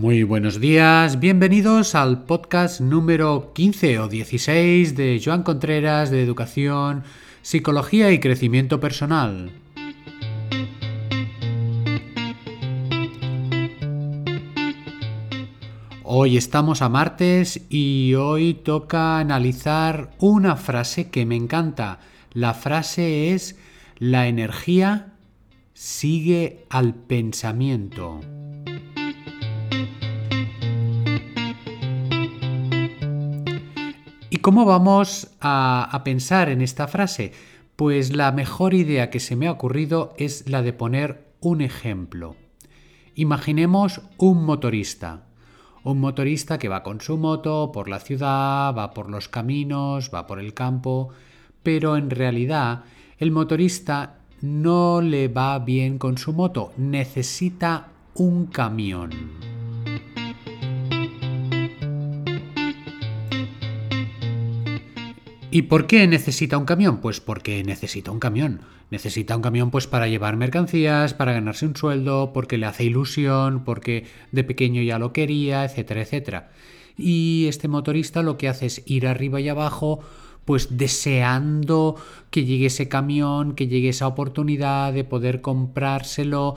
Muy buenos días, bienvenidos al podcast número 15 o 16 de Joan Contreras de Educación, Psicología y Crecimiento Personal. Hoy estamos a martes y hoy toca analizar una frase que me encanta. La frase es la energía sigue al pensamiento. Cómo vamos a, pensar en esta frase? Pues la mejor idea que se me ha ocurrido es la de poner un ejemplo. Imaginemos un motorista. Un motorista que va con su moto por la ciudad, va por los caminos, va por el campo, pero en realidad el motorista no le va bien con su moto, necesita un camión. ¿Y por qué necesita un camión? Pues porque necesita un camión. Necesita un camión pues para llevar mercancías, para ganarse un sueldo, porque le hace ilusión, porque de pequeño ya lo quería, etcétera, etcétera. Y este motorista lo que hace es ir arriba y abajo pues deseando que llegue ese camión, que llegue esa oportunidad de poder comprárselo,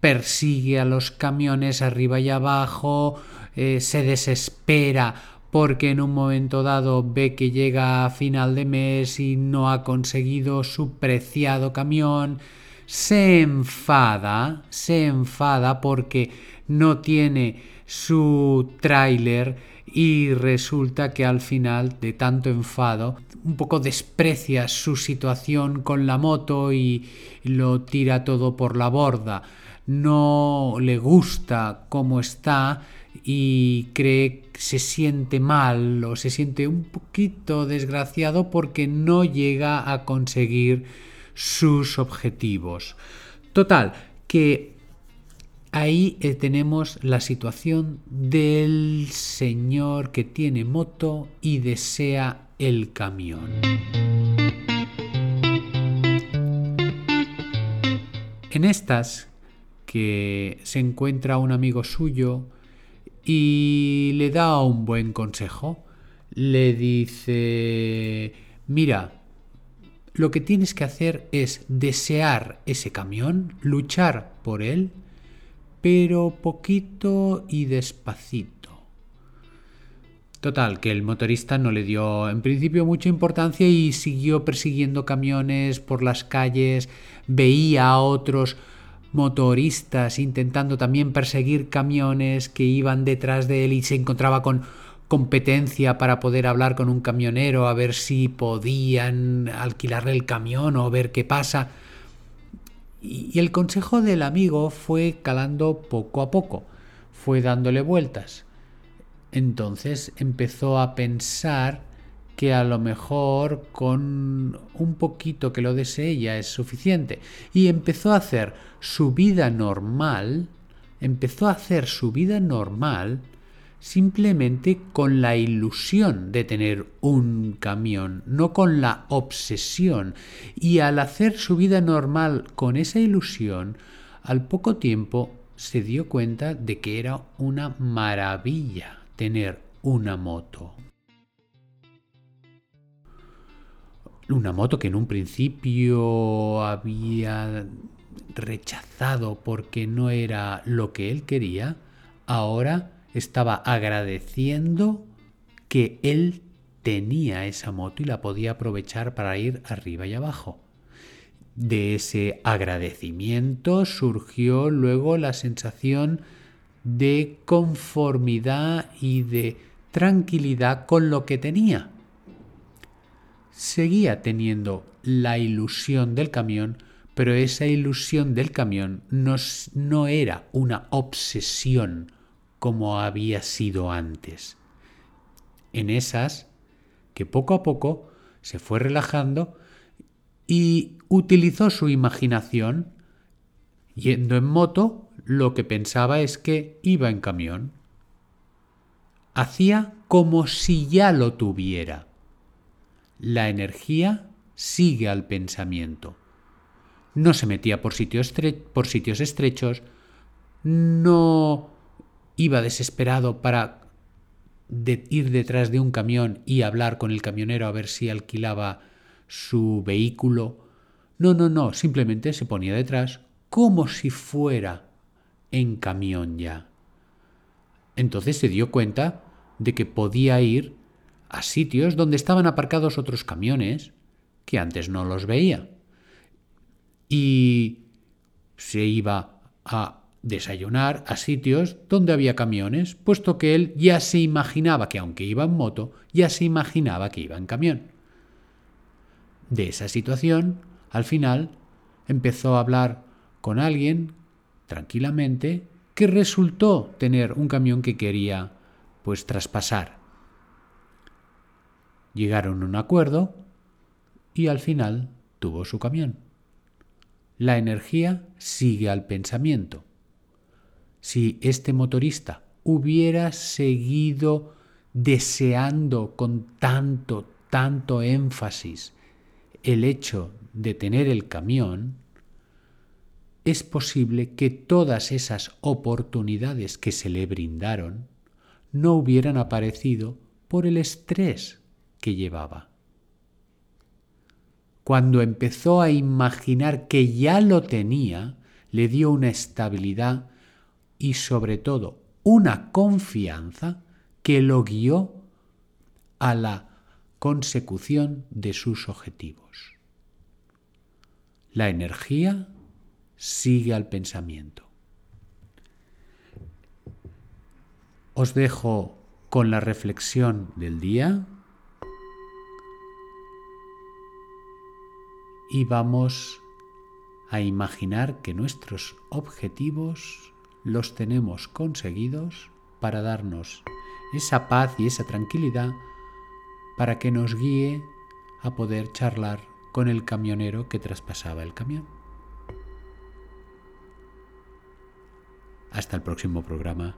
persigue a los camiones arriba y abajo, eh, se desespera porque en un momento dado ve que llega a final de mes y no ha conseguido su preciado camión, se enfada, se enfada porque no tiene su tráiler y resulta que al final de tanto enfado un poco desprecia su situación con la moto y lo tira todo por la borda. No le gusta cómo está y cree que se siente mal o se siente un poquito desgraciado porque no llega a conseguir sus objetivos. Total, que ahí eh, tenemos la situación del señor que tiene moto y desea el camión. En estas que se encuentra un amigo suyo y le da un buen consejo. Le dice, mira, lo que tienes que hacer es desear ese camión, luchar por él, pero poquito y despacito. Total, que el motorista no le dio en principio mucha importancia y siguió persiguiendo camiones por las calles, veía a otros motoristas intentando también perseguir camiones que iban detrás de él y se encontraba con competencia para poder hablar con un camionero a ver si podían alquilarle el camión o ver qué pasa. Y el consejo del amigo fue calando poco a poco, fue dándole vueltas. Entonces empezó a pensar que a lo mejor con un poquito que lo desee ya es suficiente. Y empezó a hacer su vida normal, empezó a hacer su vida normal simplemente con la ilusión de tener un camión, no con la obsesión. Y al hacer su vida normal con esa ilusión, al poco tiempo se dio cuenta de que era una maravilla tener una moto. Una moto que en un principio había rechazado porque no era lo que él quería, ahora estaba agradeciendo que él tenía esa moto y la podía aprovechar para ir arriba y abajo. De ese agradecimiento surgió luego la sensación de conformidad y de tranquilidad con lo que tenía seguía teniendo la ilusión del camión, pero esa ilusión del camión no, era una obsesión como había sido antes. En esas que poco a poco se fue relajando y utilizó su imaginación. Yendo en moto, lo que pensaba es que iba en camión. Hacía como si ya lo tuviera la energía sigue al pensamiento. No se metía por sitios, estrechos, no iba desesperado para ir detrás de un camión y hablar con el camionero a ver si alquilaba su vehículo. No, no, no, simplemente se ponía detrás como si fuera en camión ya. Entonces se dio cuenta de que podía ir a sitios donde estaban aparcados otros camiones que antes no los veía. Y se iba a desayunar a sitios donde había camiones, puesto que él ya se imaginaba que aunque iba en moto, ya se imaginaba que iba en camión. De esa situación, al final, empezó a hablar con alguien tranquilamente que resultó tener un camión que quería pues traspasar. Llegaron a un acuerdo y al final tuvo su camión. La energía sigue al pensamiento. Si este motorista hubiera seguido deseando con tanto, tanto énfasis el hecho de tener el camión, es posible que todas esas oportunidades que se le brindaron no hubieran aparecido por el estrés que llevaba. Cuando empezó a imaginar que ya lo tenía, le dio una estabilidad y sobre todo una confianza que lo guió a la consecución de sus objetivos. La energía sigue al pensamiento. Os dejo con la reflexión del día y vamos a imaginar que nuestros objetivos los tenemos conseguidos para darnos esa paz y esa tranquilidad para que nos guíe a poder charlar con el camionero que traspasaba el camión. Hasta el próximo programa.